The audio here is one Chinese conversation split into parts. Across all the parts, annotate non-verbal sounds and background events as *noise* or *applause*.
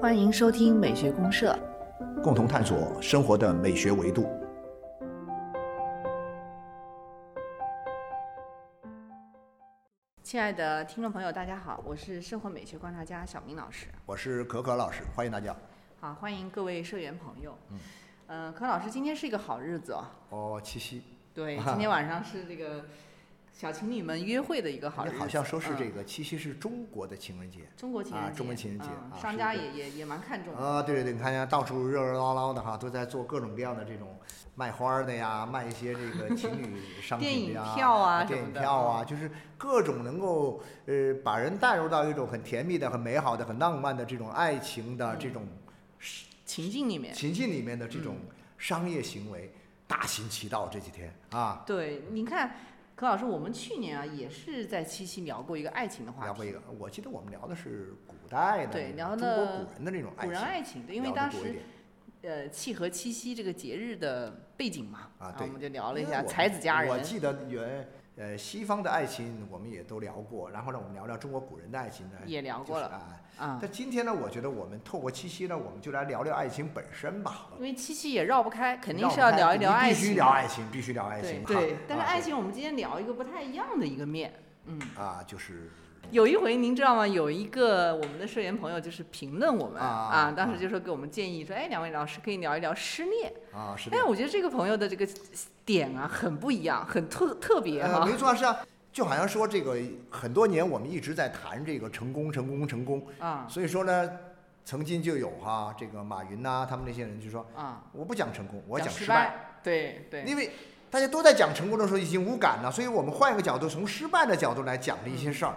欢迎收听美学公社，共同探索生活的美学维度。亲爱的听众朋友，大家好，我是生活美学观察家小明老师。我是可可老师，欢迎大家。好，欢迎各位社员朋友。嗯，呃，可老师，今天是一个好日子哦。哦，七夕。对，*laughs* 今天晚上是这个。小情侣们约会的一个好日子，好像说是这个七夕是中国的情人节，中国情人节，中国情人节，商家也也也蛮看重的。啊，对对对，你看见到处热热闹闹的哈，都在做各种各样的这种卖花的呀，卖一些这个情侣 *laughs* 商品呀，电影票啊，电影票啊，就是各种能够呃把人带入到一种很甜蜜的、很美好的、很浪漫的这种爱情的这种情境里面，情境里面的这种商业行为大行其道这几天啊。对，你看。柯老师，我们去年啊也是在七夕聊过一个爱情的话题。聊过一个，我记得我们聊的是古代的，对，聊的古人的那种爱情古人爱情，对，因为当时呃契合七夕这个节日的背景嘛，啊，对，我们就聊了一下才子佳人。我记得原呃西方的爱情我们也都聊过，然后呢我们聊聊中国古人的爱情呢，也聊过了啊。啊，但今天呢，我觉得我们透过七夕呢，我们就来聊聊爱情本身吧。因为七夕也绕不开，肯定是要聊一聊爱情。必须聊爱情，必须聊爱情。对，但是爱情我们今天聊一个不太一样的一个面，嗯。啊，就是。有一回您知道吗？有一个我们的社员朋友就是评论我们啊，当时就说给我们建议说，哎，两位老师可以聊一聊失恋啊。失恋。哎，我觉得这个朋友的这个点啊，很不一样，很特特别哈。没错，是啊。就好像说这个很多年我们一直在谈这个成功成功成功啊，所以说呢，曾经就有哈这个马云呐，他们那些人就说啊，我不讲成功，我讲失败，对对，因为大家都在讲成功的时候已经无感了，所以我们换一个角度，从失败的角度来讲的一些事儿，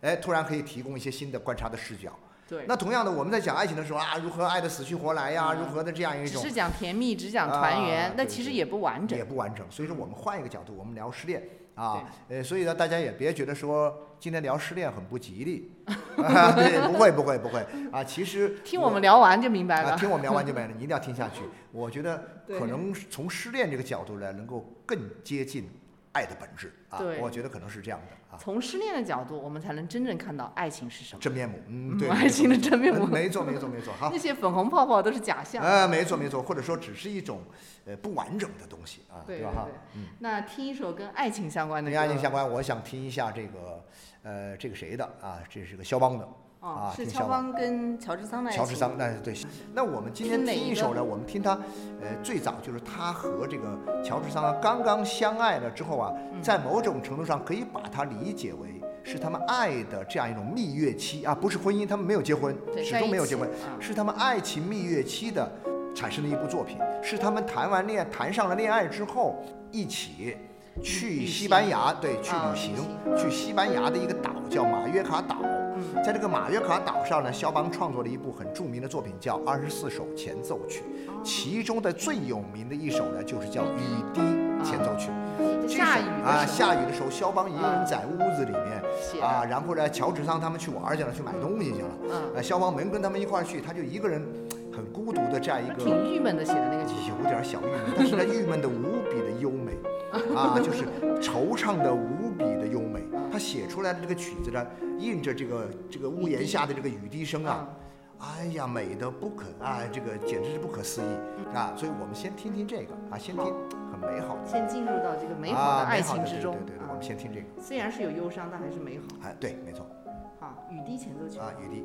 哎，突然可以提供一些新的观察的视角。对，那同样的，我们在讲爱情的时候啊，如何爱的死去活来呀，如何的这样一种，只是讲甜蜜，只讲团圆，那其实也不完整，也不完整。所以说，我们换一个角度，我们聊失恋。啊，呃，所以呢，大家也别觉得说今天聊失恋很不吉利，*laughs* 对，不会不会不会。啊，其实听我们聊完就明白了，听我们聊完就明白了，你一定要听下去。我觉得可能从失恋这个角度来，能够更接近爱的本质啊，我觉得可能是这样的啊。从失恋的角度，我们才能真正看到爱情是什么真面目。嗯，对，爱情的真面目。没错，没错，没错。好，*laughs* 那些粉红泡泡都是假象。呃，没错，没错，或者说只是一种呃不完整的东西啊，对吧？哈，嗯。那听一首跟爱情相关的。跟爱情相关，我想听一下这个呃这个谁的啊？这是个肖邦的。啊，是肖邦跟乔治桑的。乔治桑，那对。那我们今天听一首呢？我们听他，呃，最早就是他和这个乔治桑刚刚相爱了之后啊，在某种程度上可以把它理解为是他们爱的这样一种蜜月期啊，不是婚姻，他们没有结婚，始终没有结婚，是他们爱情蜜月期的产生的一部作品，是他们谈完恋谈上了恋爱之后一起去西班牙，对，去旅行，去西班牙的一个岛叫马约卡岛。在这个马约卡岛上呢，肖邦创作了一部很著名的作品，叫《二十四首前奏曲》，其中的最有名的一首呢，就是叫《雨滴前奏曲》。下雨啊，下雨的时候，肖邦一个人在屋子里面啊，然后呢，乔治桑他们去玩去了，去买东西去了。嗯，肖邦没跟他们一块儿去，他就一个人很孤独的这样一个。挺郁闷的，写的那个曲。有点小郁闷，但是呢，郁闷的无比的优美 *laughs* 啊，就是惆怅的无。他写出来的这个曲子呢，印着这个这个屋檐下的这个雨滴声啊，哎呀，美的不可啊，这个简直是不可思议啊！所以我们先听听这个啊，先听很美好的，先进入到这个美好的爱情之中。对对对，我们先听这个，虽然是有忧伤，但还是美好。哎，对，没错。好，雨滴前奏曲啊，雨滴。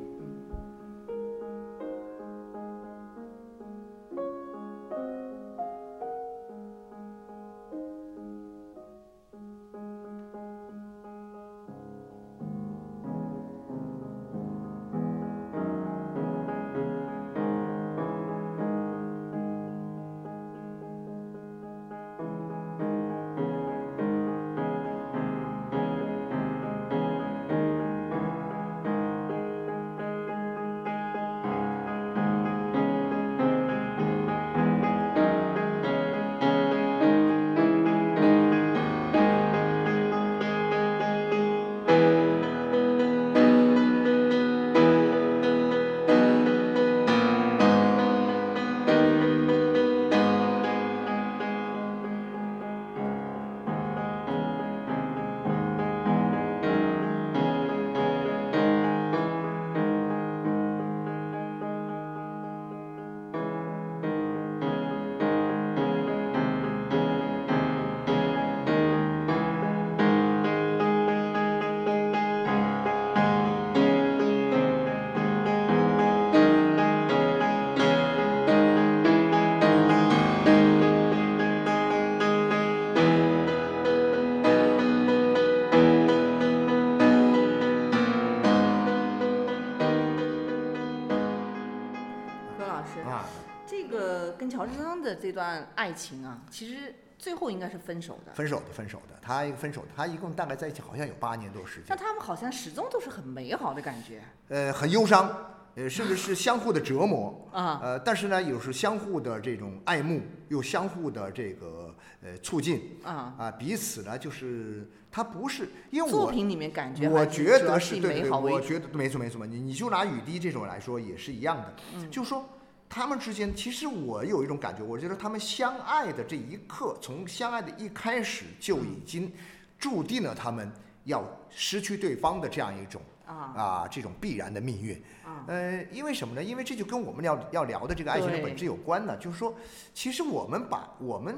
这段爱情啊，其实最后应该是分手的。分手的，分手的，他一个分手，他一共大概在一起好像有八年多时间。但他们好像始终都是很美好的感觉。呃，很忧伤。呃，甚至是相互的折磨啊，呃，但是呢，有时相互的这种爱慕，又相互的这个呃促进啊啊，彼此呢，就是他不是因为作品里面感觉，我觉得是对对，我觉得没错没错，你你就拿雨滴这种来说也是一样的，就是说他们之间，其实我有一种感觉，我觉得他们相爱的这一刻，从相爱的一开始就已经注定了他们要失去对方的这样一种。啊，这种必然的命运，呃，因为什么呢？因为这就跟我们要要聊的这个爱情的本质有关呢。就是说，其实我们把我们。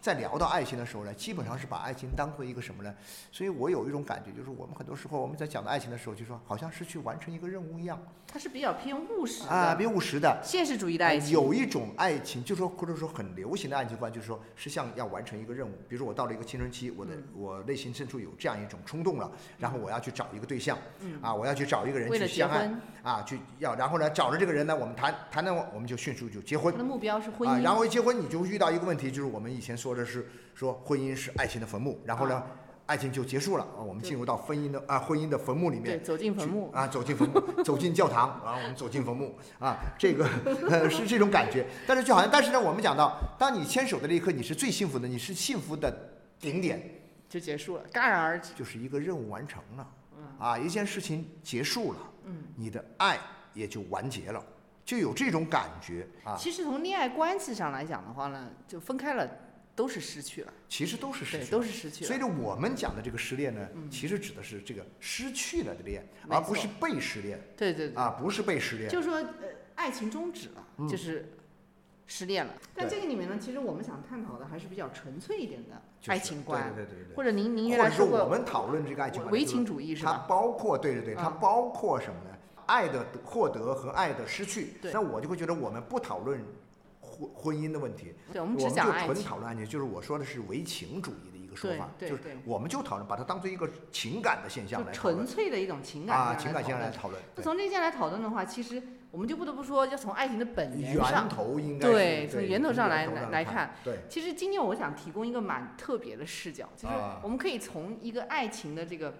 在聊到爱情的时候呢，基本上是把爱情当做一个什么呢？所以我有一种感觉，就是我们很多时候我们在讲到爱情的时候，就说好像是去完成一个任务一样。它是比较偏务实啊，偏务实的现实主义的爱情。有一种爱情，就说或者说很流行的爱情观，就是说是像要完成一个任务。比如说我到了一个青春期，我的我内心深处有这样一种冲动了，然后我要去找一个对象，啊，我要去找一个人去相爱，啊，去要然后呢找着这个人呢，我们谈谈谈，我们就迅速就结婚。他的目标是婚姻。啊，然后一结婚你就遇到一个问题，就是我们以前说的是说。婚姻是爱情的坟墓，然后呢，爱情就结束了啊。我们进入到婚姻的啊，婚姻的坟墓里面，对，走进坟墓啊，走进坟墓，*laughs* 走进教堂，然后我们走进坟墓啊，这个 *laughs* 呃是这种感觉。但是就好像，但是呢，我们讲到，当你牵手的那一刻，你是最幸福的，你是幸福的顶点，就结束了，戛然而止，就是一个任务完成了，啊，一件事情结束了，嗯，你的爱也就完结了，就有这种感觉啊。其实从恋爱关系上来讲的话呢，就分开了。都是失去了，其实都是失去，都是失去。所以呢，我们讲的这个失恋呢，其实指的是这个失去了的恋，而不是被失恋。对对对，啊，不是被失恋，就是说，呃，爱情终止了，就是失恋了。但这个里面呢，其实我们想探讨的还是比较纯粹一点的爱情观，对对对对。或者您您原来说过，我们讨论这个爱情观，唯情主义是吧？它包括，对对对，它包括什么呢？爱的获得和爱的失去。那我就会觉得，我们不讨论。婚婚姻的问题，对，我们只讲爱情。纯讨论爱情，就是我说的是唯情主义的一个说法，就是我们就讨论，把它当做一个情感的现象来纯粹的一种情感啊，情感现象来讨论。那从这些来讨论的话，其实我们就不得不说，要从爱情的本源上，源头应该对，从源头上来来来看。对，其实今天我想提供一个蛮特别的视角，就是我们可以从一个爱情的这个。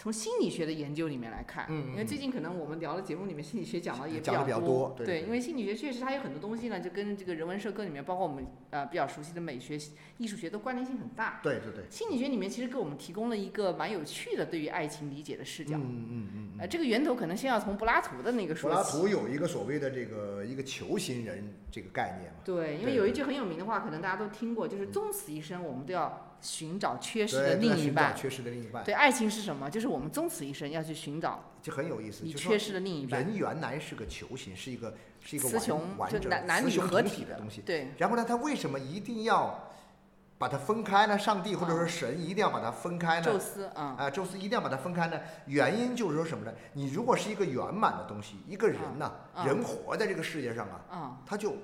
从心理学的研究里面来看，嗯，因为最近可能我们聊的节目里面心理学讲的也比较多，对，因为心理学确实它有很多东西呢，就跟这个人文社科里面，包括我们呃比较熟悉的美学、艺术学的关联性很大。对对对。心理学里面其实给我们提供了一个蛮有趣的对于爱情理解的视角。嗯嗯嗯。呃，这个源头可能先要从柏拉图的那个说起。柏拉图有一个所谓的这个一个球形人这个概念嘛。对，因为有一句很有名的话，可能大家都听过，就是终此一生，我们都要。寻找缺失的另一半，缺失的另一半。对，爱情是什么？就是我们终此一生要去寻找，就很有意思。你缺失的另一半。人原来是个球形，是一个是一个完完整男女合体的东西。对。然后呢，他为什么一定要把它分开呢？上帝或者说神一定要把它分开呢？宙斯啊。啊，宙斯一定要把它分开呢？原因就是说什么呢？你如果是一个圆满的东西，一个人呐，人活在这个世界上啊，他就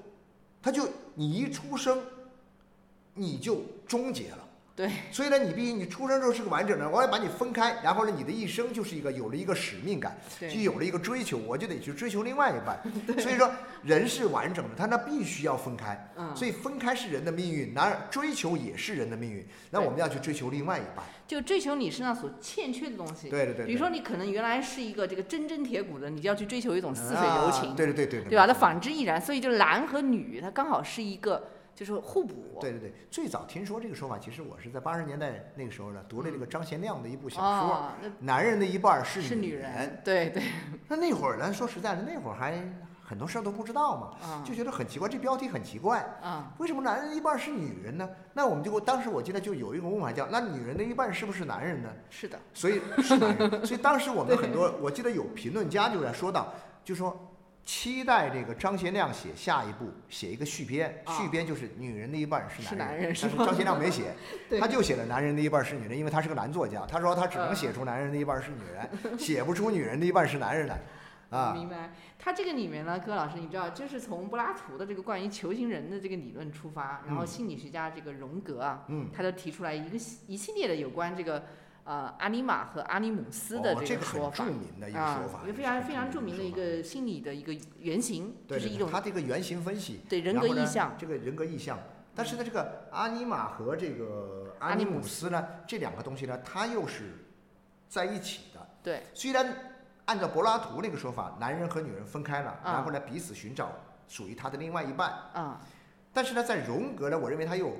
他就你一出生，你就终结了。对，所以呢，你必须你出生之后是个完整的，我要把你分开，然后呢，你的一生就是一个有了一个使命感，就有了一个追求，我就得去追求另外一半。*laughs* 所以说，人是完整的，他那必须要分开。嗯，所以分开是人的命运，然而追求也是人的命运。那我们要去追求另外一半，就追求你身上所欠缺的东西。对对对。比如说，你可能原来是一个这个铮铮铁骨的，你就要去追求一种似水流情。对对对对。对吧？那反之亦然。所以，就男和女，它刚好是一个。就是互补。对对对，最早听说这个说法，其实我是在八十年代那个时候呢，读了这个张贤亮的一部小说，男人的一半是是女人。对对。那那会儿呢，说实在的，那会儿还很多事儿都不知道嘛，就觉得很奇怪，这标题很奇怪。啊。为什么男人的一半是女人呢？那我们就当时我记得就有一个问法叫，那女人的一半是不是男人呢？是的。所以是男人。*laughs* 所以当时我们很多，我记得有评论家就在说到，就说。期待这个张贤亮写下一部，写一个续编，续编就是女人的一半是男人，但是张贤亮没写，*laughs* 他就写了男人的一半是女人，因为他是个男作家，他说他只能写出男人的一半是女人，*laughs* 写不出女人的一半是男人来，啊。明白。他这个里面呢，柯老师，你知道，就是从柏拉图的这个关于球形人的这个理论出发，然后心理学家这个荣格啊，嗯他就提出来一个一系列的有关这个。呃阿尼玛和阿尼姆斯的这个说法，著名的一个说法，一个非常非常著名的一个心理的一个原型，就是一种他这个原型分析，对人格意向，这个人格意向。但是呢，这个阿尼玛和这个阿尼姆斯呢，这两个东西呢，它又是在一起的。对，虽然按照柏拉图那个说法，男人和女人分开了，然后呢彼此寻找属于他的另外一半。啊，但是呢，在荣格呢，我认为他又，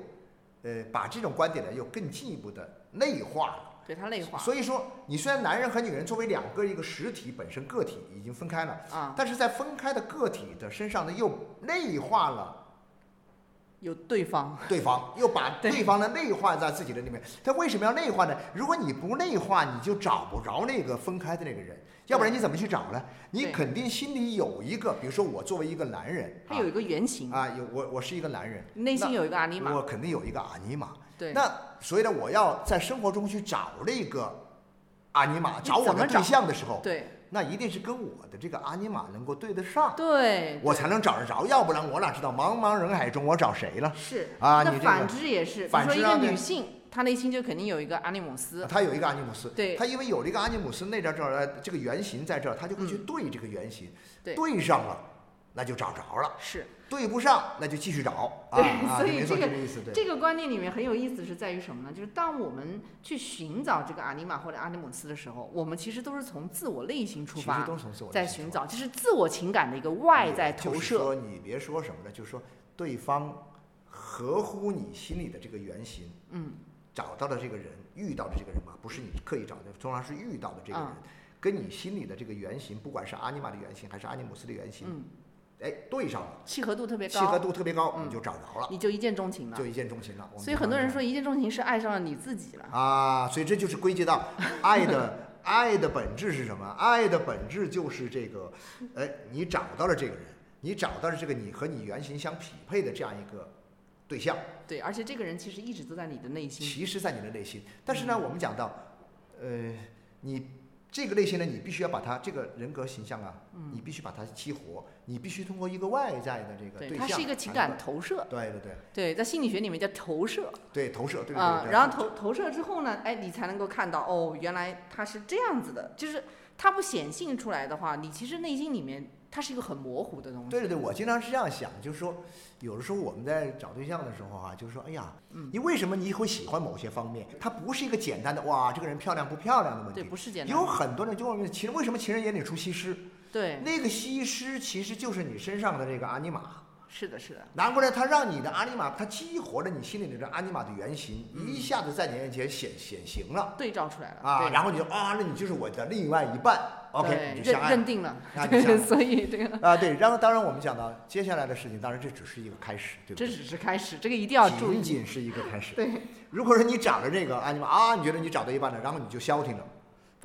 呃，把这种观点呢又更进一步的内化了。对他内化。所以说，你虽然男人和女人作为两个一个实体本身个体已经分开了，啊，但是在分开的个体的身上呢，又内化了。有对方，对方 *laughs* 又把对方的内化在自己的里面。他为什么要内化呢？如果你不内化，你就找不着那个分开的那个人。要不然你怎么去找呢？你肯定心里有一个，比如说我作为一个男人，他有一个原型啊，有我我是一个男人，内心有一个阿尼玛，我肯定有一个阿尼玛。对，那所以呢，我要在生活中去找那个阿尼玛，找我的对象的时候，对。那一定是跟我的这个阿尼玛能够对得上，对，我才能找得着，要不然我哪知道茫茫人海中我找谁了？是啊，那反之也是，反之一个女性，她内心就肯定有一个阿尼姆斯，她有一个阿尼姆斯，对，她因为有了一个阿尼姆斯那这儿这个原型在这儿，她就会去对这个原型，对上了，那就找着了，是。对不上，那就继续找。*laughs* 啊，所以这个这个观念里面很有意思，是在于什么呢？就是当我们去寻找这个阿尼玛或者阿尼姆斯的时候，我们其实都是从自我内心出发，在寻找，就是自我情感的一个外在投射。说你别说什么呢，就是说对方合乎你心里的这个原型，嗯，找到的这个人，遇到的这个人嘛，不是你刻意找的，通常是遇到的这个人，跟你心里的这个原型，不管是阿尼玛的原型还是阿尼姆斯的原型，嗯。哎，对上了，契合度特别高，契合度特别高，你就找着了，你就一见钟情了，就一见钟情了。所以很多人说一见钟情是爱上了你自己了啊，所以这就是归结到 *laughs* 爱的爱的本质是什么？爱的本质就是这个，哎，你找到了这个人，你找到了这个你和你原型相匹配的这样一个对象。对，而且这个人其实一直都在你的内心，其实，在你的内心。但是呢，我们讲到，呃，你。这个类型呢，你必须要把它这个人格形象啊，你必须把它激活，你必须通过一个外在的这个对象，它是一个情感投射。对对对。对，在心理学里面叫投射。对，投射。啊，然后投投射之后呢，哎，你才能够看到，哦，原来他是这样子的，就是他不显性出来的话，你其实内心里面。它是一个很模糊的东西。对对对，我经常是这样想，就是说，有的时候我们在找对象的时候啊，就是说，哎呀，你为什么你会喜欢某些方面？它不是一个简单的哇，这个人漂亮不漂亮的问题。对，不是简单。有很多人就问情，为什么情人眼里出西施？对，那个西施其实就是你身上的这个阿尼玛。是的，是的。难过来，他让你的阿尼玛，他激活了你心里那个阿尼玛的原型，一下子在你面前显显形了，对照出来了啊。然后你就啊，那你就是我的另外一半，OK，你就相爱认定了。*laughs* 所以这个啊，对。然后当然我们讲到接下来的事情，当然这只是一个开始，对不对？这只是开始，这个一定要注意。仅仅是一个开始。对。如果说你找了这个阿尼玛啊，你觉得你找到一半了，然后你就消停了。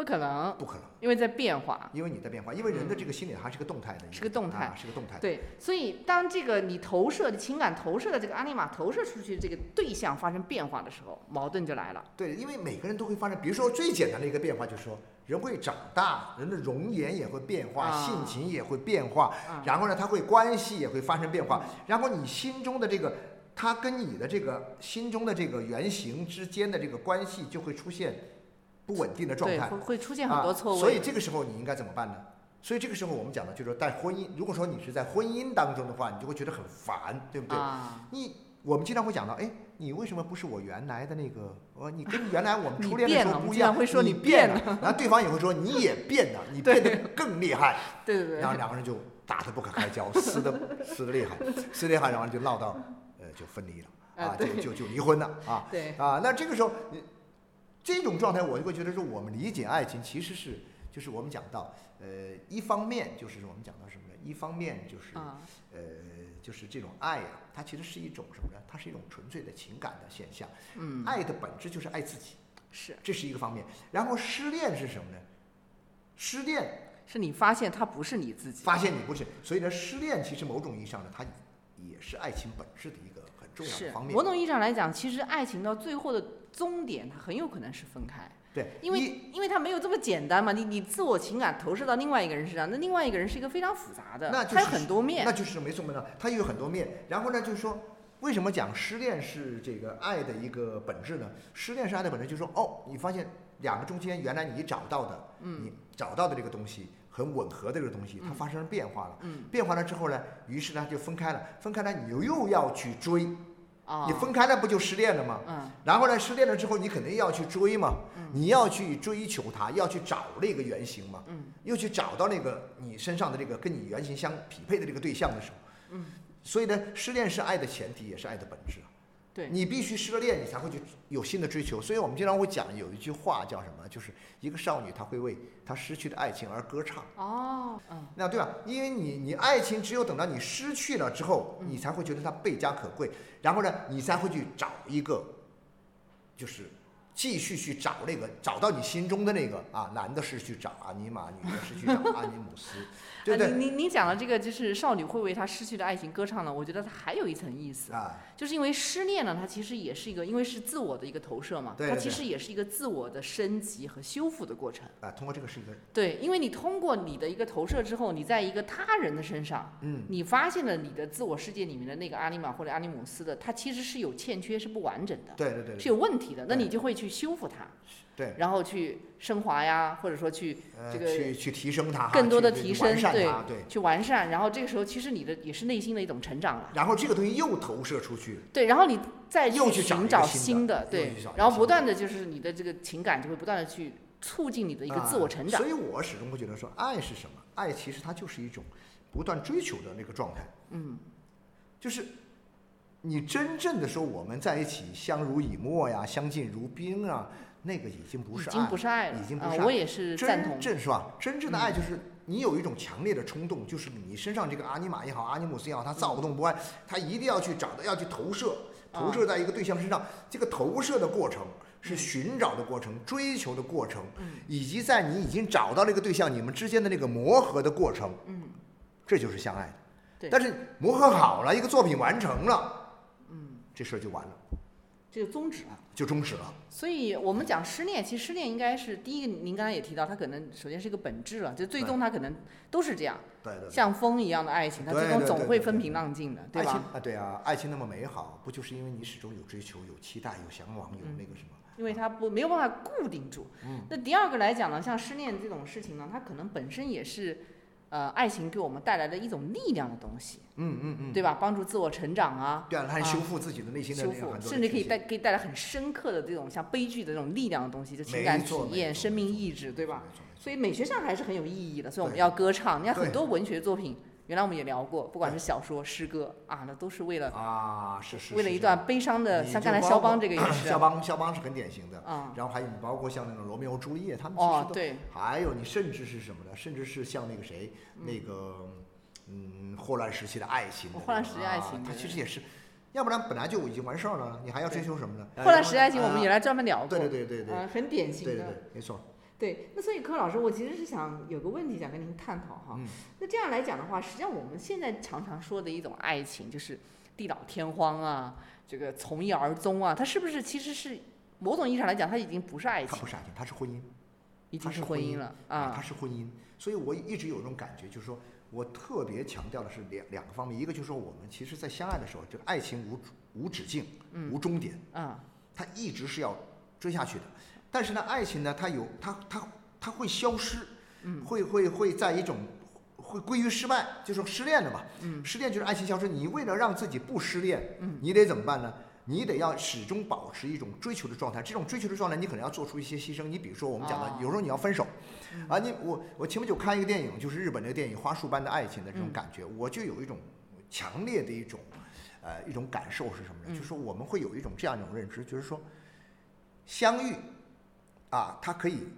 不可能，不可能，因为在变化，因为你在变化，因为人的这个心理还是个动态的，是个动态，是个动态。对，所以当这个你投射的情感投射的这个阿尼玛投射出去这个对象发生变化的时候，矛盾就来了。对，因为每个人都会发生，比如说最简单的一个变化就是说，人会长大，人的容颜也会变化，性情也会变化，然后呢，他会关系也会发生变化，然后你心中的这个他跟你的这个心中的这个原型之间的这个关系就会出现。不稳定的状态会会出现很多错误，所以这个时候你应该怎么办呢？所以这个时候我们讲的就是说，在婚姻，如果说你是在婚姻当中的话，你就会觉得很烦，对不对？你我们经常会讲到，哎，你为什么不是我原来的那个？我你跟原来我们 *laughs* 初恋的时候不一样，会说你变了，然后对方也会说你也变了，你变得更厉害。对对对。然后两个人就打得不可开交，撕的撕的厉害，撕厉害，然后就闹到呃就分离了啊，就就就离婚了啊。对。啊，那这个时候你。这种状态，我就会觉得说，我们理解爱情其实是，就是我们讲到，呃，一方面就是我们讲到什么呢？一方面就是，呃，就是这种爱呀，它其实是一种什么呢？它是一种纯粹的情感的现象。嗯。爱的本质就是爱自己。是。这是一个方面。然后失恋是什么呢？失恋是你发现他不是你自己。发现你不是，所以呢，失恋其实某种意义上呢，它也是爱情本质的一个很重要的方面。某种意义上来讲，其实爱情到最后的。终点它很有可能是分开，对，因为因为它没有这么简单嘛，你你自我情感投射到另外一个人身上，那另外一个人是一个非常复杂的，它有很多面，那就是没错没错，它有很多面。然后呢，就是说，为什么讲失恋是这个爱的一个本质呢？失恋是爱的本质，就是说，哦，你发现两个中间原来你找到的，你找到的这个东西很吻合的这个东西，它发生了变化了。变化了之后呢，于是呢就分开了，分开了你又又要去追。你分开了不就失恋了吗？嗯。然后呢，失恋了之后你肯定要去追嘛。嗯。你要去追求他，要去找那个原型嘛。嗯。又去找到那个你身上的这个跟你原型相匹配的这个对象的时候。嗯。所以呢，失恋是爱的前提，也是爱的本质。对你必须失了恋，你才会去有新的追求。所以我们经常会讲有一句话叫什么？就是一个少女她会为她失去的爱情而歌唱。哦，嗯，那对吧？因为你你爱情只有等到你失去了之后，你才会觉得它倍加可贵，然后呢，你才会去找一个，就是。继续去找那个，找到你心中的那个啊，男的是去找阿尼玛，女的是去找阿尼姆斯，*laughs* 对不对？您您讲的这个就是少女会为她失去的爱情歌唱呢，我觉得它还有一层意思啊，就是因为失恋呢，它其实也是一个，因为是自我的一个投射嘛，它其实也是一个自我的升级和修复的过程啊。通过这个是一个对，因为你通过你的一个投射之后，你在一个他人的身上，嗯，你发现了你的自我世界里面的那个阿尼玛或者阿尼姆斯的，它其实是有欠缺，是不完整的，对对对，是有问题的，那你就会去。修复它，对，然后去升华呀，或者说去这个去去提升它，更多的提升，对对，去完善。然后这个时候，其实你的也是内心的一种成长了。然后这个东西又投射出去，对，然后你再去寻找新的，对，然后不断的就是你的这个情感就会不断的去促进你的一个自我成长。所以我始终会觉得说，爱是什么？爱其实它就是一种不断追求的那个状态。嗯，就是。你真正的说我们在一起相濡以沫呀，相敬如宾啊，那个已经不是爱，已经不是爱了，已经不是。我也是赞同。真正是吧？真正的爱就是你有一种强烈的冲动，就是你身上这个阿尼玛也好，阿尼姆斯也好，他躁动不安，他一定要去找到，要去投射，投射在一个对象身上。这个投射的过程是寻找的过程，追求的过程，以及在你已经找到那个对象，你们之间的那个磨合的过程，嗯，这就是相爱的。对。但是磨合好了，一个作品完成了。嗯这事儿就完了，这就终止了，就终止了。所以我们讲失恋，其实失恋应该是第一个。您刚才也提到，它可能首先是一个本质了，就最终它可能都是这样，对对，像风一样的爱情，它最终总会风平浪静的，对吧？啊，对啊，爱情那么美好，不就是因为你始终有追求、有期待、有向往、有那个什么？因为它不没有办法固定住。嗯。那第二个来讲呢，像失恋这种事情呢，它可能本身也是。呃，爱情给我们带来的一种力量的东西，嗯嗯嗯，对吧？帮助自我成长啊，对啊，它修复自己的内心的修复，甚至可以带可以带来很深刻的这种像悲剧的这种力量的东西，就情感体验、生命意志，对吧？所以美学上还是很有意义的，所以我们要歌唱。你看很多文学作品。原来我们也聊过，不管是小说、诗歌啊，那都是为了啊，是是，为了一段悲伤的，像刚才肖邦这个也 *clears throat* 是。肖邦，肖邦是很典型的。啊。然后还有你包括像那种罗密欧朱丽叶，他们其实都。对。还有你甚至是什么呢？甚至是像那个谁，那个嗯，霍乱时期的爱情。霍乱时期爱情。他其实也是，要不然本来就已经完事儿了，你还要追求什么呢？霍乱时期爱情我们也来专门聊过。对对对对对。啊，很典型的。对对对，没错。对，那所以柯老师，我其实是想有个问题想跟您探讨哈。那这样来讲的话，实际上我们现在常常说的一种爱情，就是地老天荒啊，这个从一而终啊，它是不是其实是某种意义上来讲，它已经不是爱情？它不是爱情，它是婚姻。已经是婚姻了啊！它是婚姻，所以我一直有一种感觉，就是说我特别强调的是两两个方面，一个就是说我们其实在相爱的时候，这个爱情无无止境，无终点，嗯，它一直是要追下去的。但是呢，爱情呢，它有它它它会消失，会会会在一种会归于失败，就是失恋了嘛。失恋就是爱情消失。你为了让自己不失恋，你得怎么办呢？你得要始终保持一种追求的状态。这种追求的状态，你可能要做出一些牺牲。你比如说我们讲的，有时候你要分手，啊，你我我前不久看一个电影，就是日本那个电影《花束般的爱情》的这种感觉，我就有一种强烈的一种呃一种感受是什么呢？就是说我们会有一种这样一种认知，就是说相遇。啊，它可以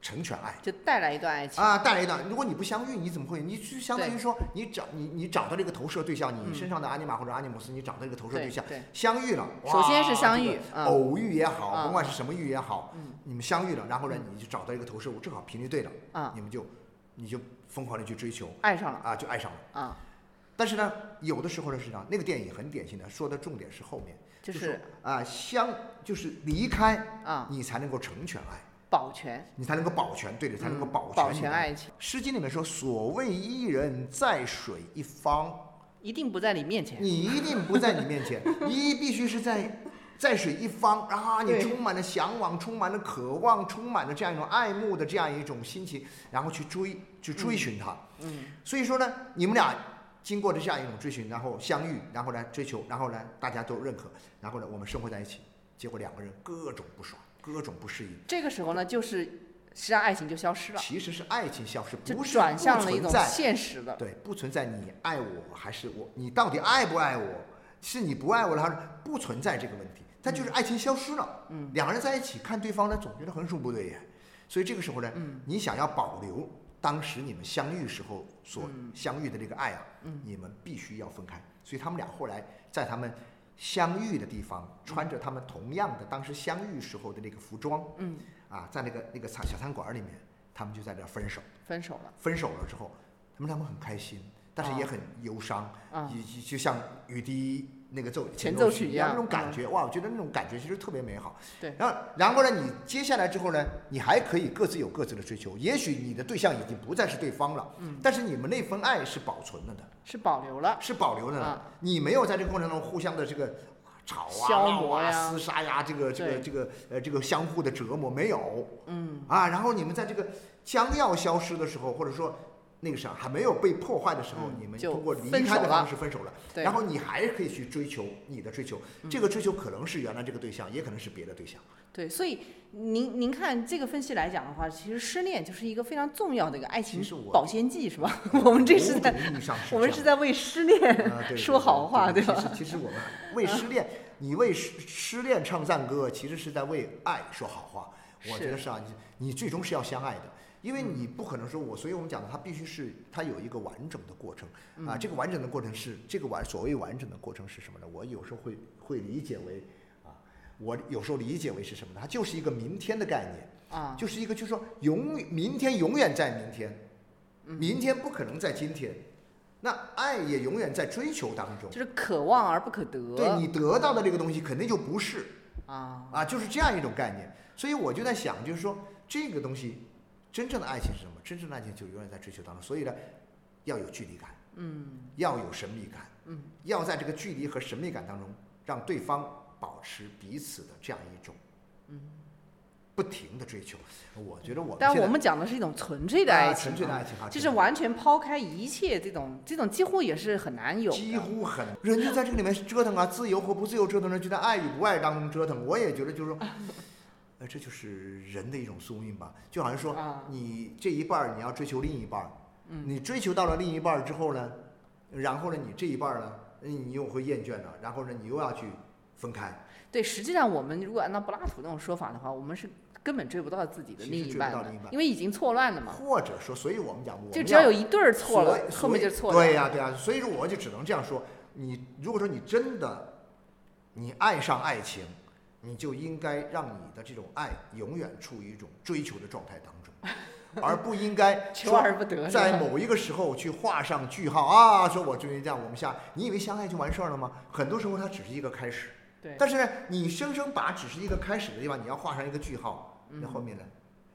成全爱，就带来一段爱情啊，带来一段。如果你不相遇，你怎么会？你就相当于说，你找你你找到这个投射对象，你身上的阿尼玛或者阿尼姆斯，你找到这个投射对象，相遇了。首先是相遇，偶遇也好，甭管是什么遇也好，你们相遇了，然后呢，你就找到一个投射物，正好频率对了，啊，你们就你就疯狂的去追求，爱上了啊，就爱上了啊。但是呢，有的时候呢，是这样那个电影很典型的，说的重点是后面。就是啊，相就是离开啊，你才能够成全爱，保全，你才能够保全，对的，才能够保全保全爱情。诗经里面说：“所谓伊人，在水一方，一定不在你面前。你一定不在你面前，你必须是在在水一方啊，你充满了向往，充满了渴望，充满了这样一种爱慕的这样一种心情，然后去追，去追寻他。嗯。所以说呢，你们俩经过的这样一种追寻，然后相遇，然后来追求，然后呢，大家都认可，然后呢，我们生活在一起，结果两个人各种不爽，各种不适应。这个时候呢，就是。实际上爱情就消失了，其实是爱情消失，不是转向了一种在现实的。对，不存在你爱我还是我，你到底爱不爱我？是你不爱我了，还是不存在这个问题？它就是爱情消失了。嗯，两个人在一起看对方呢，总觉得横竖不对眼，所以这个时候呢，嗯，你想要保留当时你们相遇时候所相遇的这个爱啊，嗯，你们必须要分开。所以他们俩后来在他们相遇的地方，穿着他们同样的当时相遇时候的那个服装，嗯。啊，在那个那个餐小餐馆里面，他们就在这分手。分手了。分手了之后，他们两个很开心，但是也很忧伤。啊。就就像雨滴那个奏前奏曲一样，那种感觉，哇，我觉得那种感觉其实特别美好。对。然后，然后呢，你接下来之后呢，你还可以各自有各自的追求。也许你的对象已经不再是对方了，嗯。但是你们那份爱是保存了的。是保留了。是保留的。你没有在这个过程中互相的这个。吵啊、闹啊、厮杀呀，这个、这个、这个，呃，这个相互的折磨没有，嗯，啊，然后你们在这个将要消失的时候，或者说那个啥还没有被破坏的时候，你们通过离开的方式分手了，然后你还可以去追求你的追求，这个追求可能是原来这个对象，也可能是别的对象。对，所以您您看这个分析来讲的话，其实失恋就是一个非常重要的一个爱情保鲜剂，是吧？*laughs* 我们这是在我们是在为失恋说好话，对吧？其实其实我们为失恋，你为失失恋唱赞歌，其实是在为爱说好话。我觉得是啊，你你最终是要相爱的，因为你不可能说我，所以我们讲的，它必须是它有一个完整的过程啊。这个完整的过程是这个完所谓完整的过程是什么呢？我有时候会会理解为啊。我有时候理解为是什么呢？它就是一个明天的概念啊，就是一个就是说永明天永远在明天，明天不可能在今天，那爱也永远在追求当中，就是可望而不可得。对你得到的这个东西肯定就不是啊啊，就是这样一种概念。所以我就在想，就是说这个东西真正的爱情是什么？真正的爱情就永远在追求当中。所以呢，要有距离感，嗯，要有神秘感，嗯，要在这个距离和神秘感当中让对方。保持彼此的这样一种，嗯，不停的追求，我觉得我。但我们讲的是一种纯粹的爱情，纯粹的爱情哈，就是完全抛开一切这种，这种几乎也是很难有。几乎很，人就在这个里面折腾啊，自由和不自由折腾，人就在爱与不爱当中折腾。我也觉得就是说，呃，这就是人的一种宿命吧。就好像说，你这一半儿你要追求另一半儿，你追求到了另一半儿之后呢，然后呢，你这一半儿呢，你又会厌倦了，然后呢，你又要去。分开，对，实际上我们如果按照柏拉图那种说法的话，我们是根本追不到自己的另一半的，因为已经错乱了嘛。或者说，所以我们讲，就只要有一对儿错了，后面就错了。对呀，对呀，所以说我就只能这样说：你如果说你真的你爱上爱情，你就应该让你的这种爱永远处于一种追求的状态当中。而不应该 *laughs* 求而不得，在某一个时候去画上句号啊！说我终于这样，我们下，你以为相爱就完事儿了吗？很多时候它只是一个开始。对。但是呢，你生生把只是一个开始的地方，你要画上一个句号，那后面呢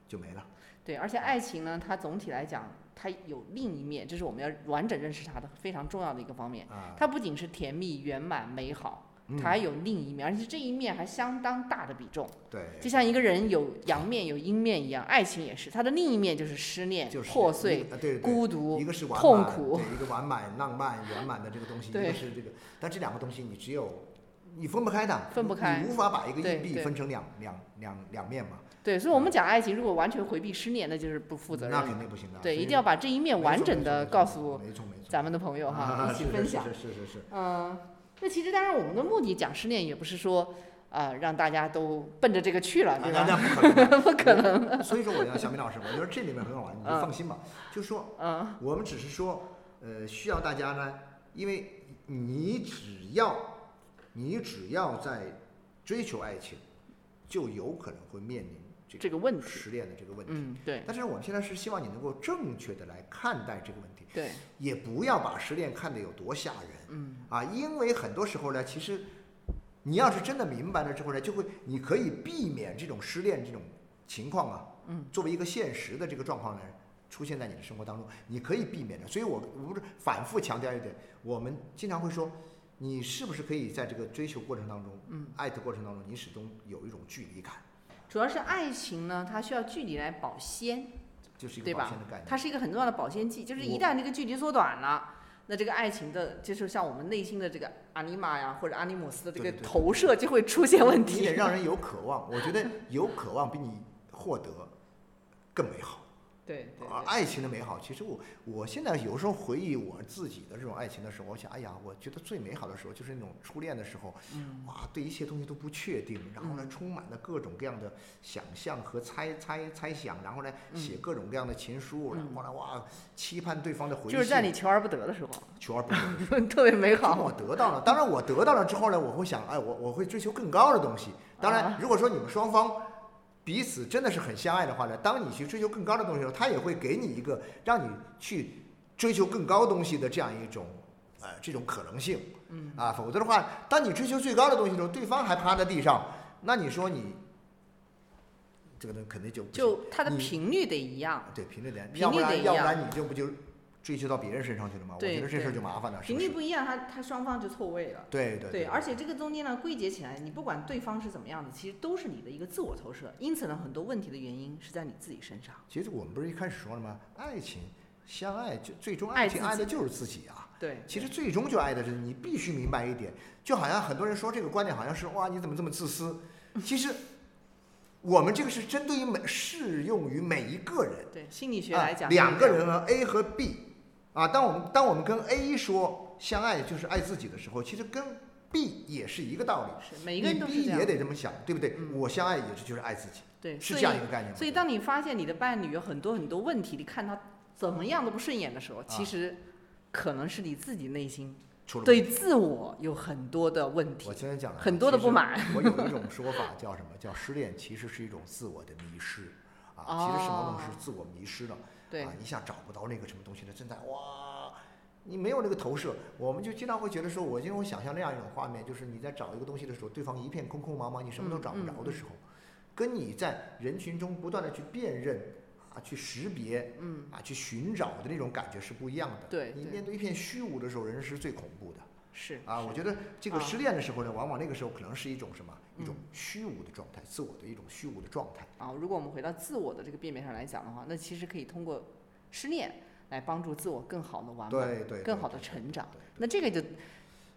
就没了。对，而且爱情呢，它总体来讲，它有另一面，这是我们要完整认识它的非常重要的一个方面。啊。它不仅是甜蜜、圆满、美好。它还有另一面，而且这一面还相当大的比重。对，就像一个人有阳面有阴面一样，爱情也是，它的另一面就是失恋、破碎、孤独、一个是痛苦，一个完满、浪漫、圆满的这个东西，一个是这个。但这两个东西你只有你分不开的，分不开，你无法把一个硬币分成两两两两面嘛。对，所以我们讲爱情，如果完全回避失恋，那就是不负责任。那肯定不行的。对，一定要把这一面完整的告诉咱们的朋友哈，一起分享。是是是是。嗯。那其实当然，我们的目的讲失恋也不是说，啊，让大家都奔着这个去了，对吧？不可能。*laughs* 所以说，我要小明老师，我觉得这里面很好玩，你就放心吧。就说，嗯，我们只是说，呃，需要大家呢，因为你只要，你只要在追求爱情，就有可能会面临这个问题，失恋的这个问题。嗯，对。但是我们现在是希望你能够正确的来看待这个问题。对，也不要把失恋看得有多吓人，嗯啊，因为很多时候呢，其实你要是真的明白了之后呢，就会你可以避免这种失恋这种情况啊，嗯，作为一个现实的这个状况呢，出现在你的生活当中，你可以避免的。所以我我不是反复强调一点，我们经常会说，你是不是可以在这个追求过程当中，嗯，爱的过程当中，你始终有一种距离感。主要是爱情呢，它需要距离来保鲜，就是一对吧个保鲜的概念。？它是一个很重要的保鲜剂，就是一旦这个距离缩短了。那这个爱情的，就是像我们内心的这个阿尼玛呀，或者阿尼姆斯的这个投射，就会出现问你得题。让人有渴望，我觉得有渴望比你获得更美好。对对啊，爱情的美好，其实我我现在有时候回忆我自己的这种爱情的时候，我想，哎呀，我觉得最美好的时候就是那种初恋的时候，嗯。哇，对一切东西都不确定，然后呢，充满了各种各样的想象和猜猜猜想，然后呢，写各种各样的情书，然后呢，哇，期盼对方的回信，嗯就是在你求而不得的时候，求而不得。特别美结果我。得到了，当然我得到了之后呢，我会想，哎，我我会追求更高的东西。当然啊，如果说你们双方彼此真的是很相爱的话呢，当你去追求更高的东西的时候，他也会给你一个让你去追求更高东西的这样一种呃这种可能性。嗯。啊，否则的话，当你追求最高的东西的时候，对方还趴在地上，那你说你这个东西肯定就就它的频率得一样，对频率得，频要不然率得一样。要不然你就不就追求到别人身上去了吗？我觉得这事儿就麻烦了，频？率不一样，他他双方就错位了。对对对，而且这个中间呢，归结起来，你不管对方是怎么样的，其实都是你的一个自我投射。因此呢，很多问题的原因是在你自己身上。其实我们不是一开始说了吗？爱情相爱就最终爱情爱的就是自己啊。对，其实最终就爱的是你，必须明白一点，就好像很多人说这个观点好像是哇你怎么这么自私？其实我们这个是针对于每适用于每一个人。对心理学啊来讲，两个人啊 A 和 B 啊，当我们当我们跟 A 说相爱就是爱自己的时候，其实跟 B 也是一个道理。是每一个人都是你 B 也。得这么想，对不对？嗯我相爱也是就是爱自己，对，是这样一个概念吗。所以当你发现你的伴侣有很多很多问题，你看他怎么样都不顺眼的时候，其啊实可能是你自己内心对自我有很多的问题我，今天讲了很多的不。满。我有一种说法叫什么？叫失恋其实是一种自我的迷失啊，其实什么东西是自我迷失了。对啊，一下找不到那个什么东西的，正在哇，你没有那个投射，我们就经常会觉得说，我经常会想象那样一种画面，就是你在找一个东西的时候，对方一片空空茫茫，你什么都找不着的时候，跟你在人群中不断的去辨认啊，去识别，嗯，啊，去寻找的那种感觉是不一样的。你对你面对一片虚无的时候，人是最恐怖的。是啊，我觉得这个啊失恋的时候呢，往往那个时候可能是一种什么？一种嗯虚无的状态，自我的一种虚无的状态。啊，如果我们回到自我的这个辨别上来讲的话，那其实可以通过失恋来帮助自我更好的完美，对对，更好的成长。那这个就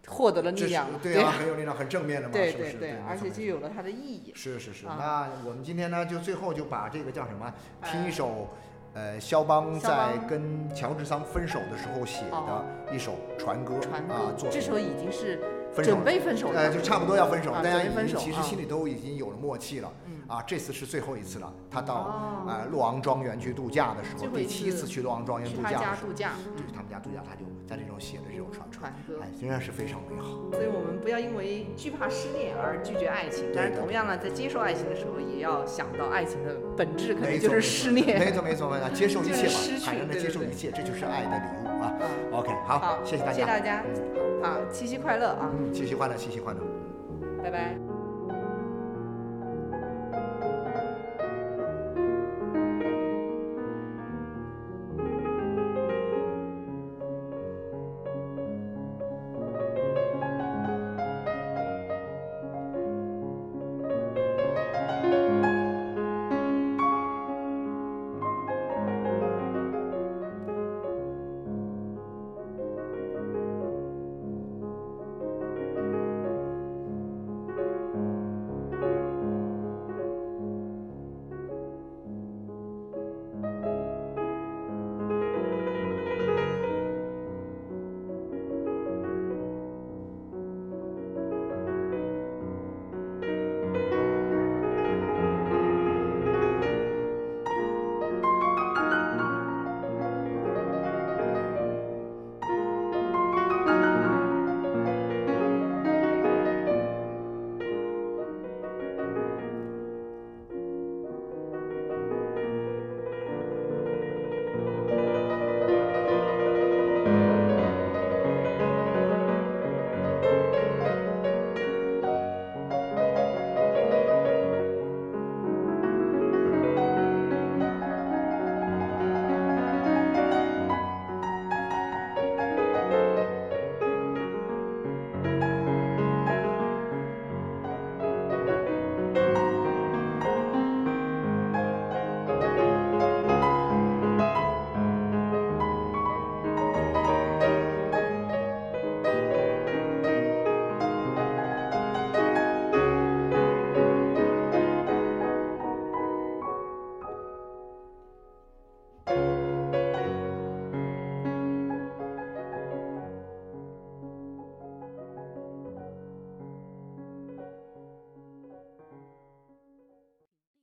获得了力量了，对 *laughs* 啊，很有力量，很正面的嘛，对是不是？对而且就有了它的意义。是是是。啊那我们今天呢，就最后就把这个叫什么，听一呃首，呃，肖邦在跟乔治桑分手的时候写哦。的一首传歌传啊，歌，作品这时候已经是分手准备分手呃，就差不多要分手，啊大家已经其实啊心里都已经有了默契了。嗯啊，这次是最后一次了。他到哦呃洛昂庄园去度假的时候，第七次次去洛昂庄园度假的时候，家度假对他们家度假，他就在这种写的这种传传歌。哎，仍然是非常美好。所以我们不要因为惧怕失恋而拒绝爱情，但是同样呢，在接受爱情的时候，也要想到爱情的本质可能就是失恋没。错没错没错，接受一切吧，坦然的接受一切，这就是爱的礼物啊。啊，OK，好，好，谢谢大家，谢谢大家，好，七夕快乐啊，嗯，七夕快乐，七夕快乐。拜拜。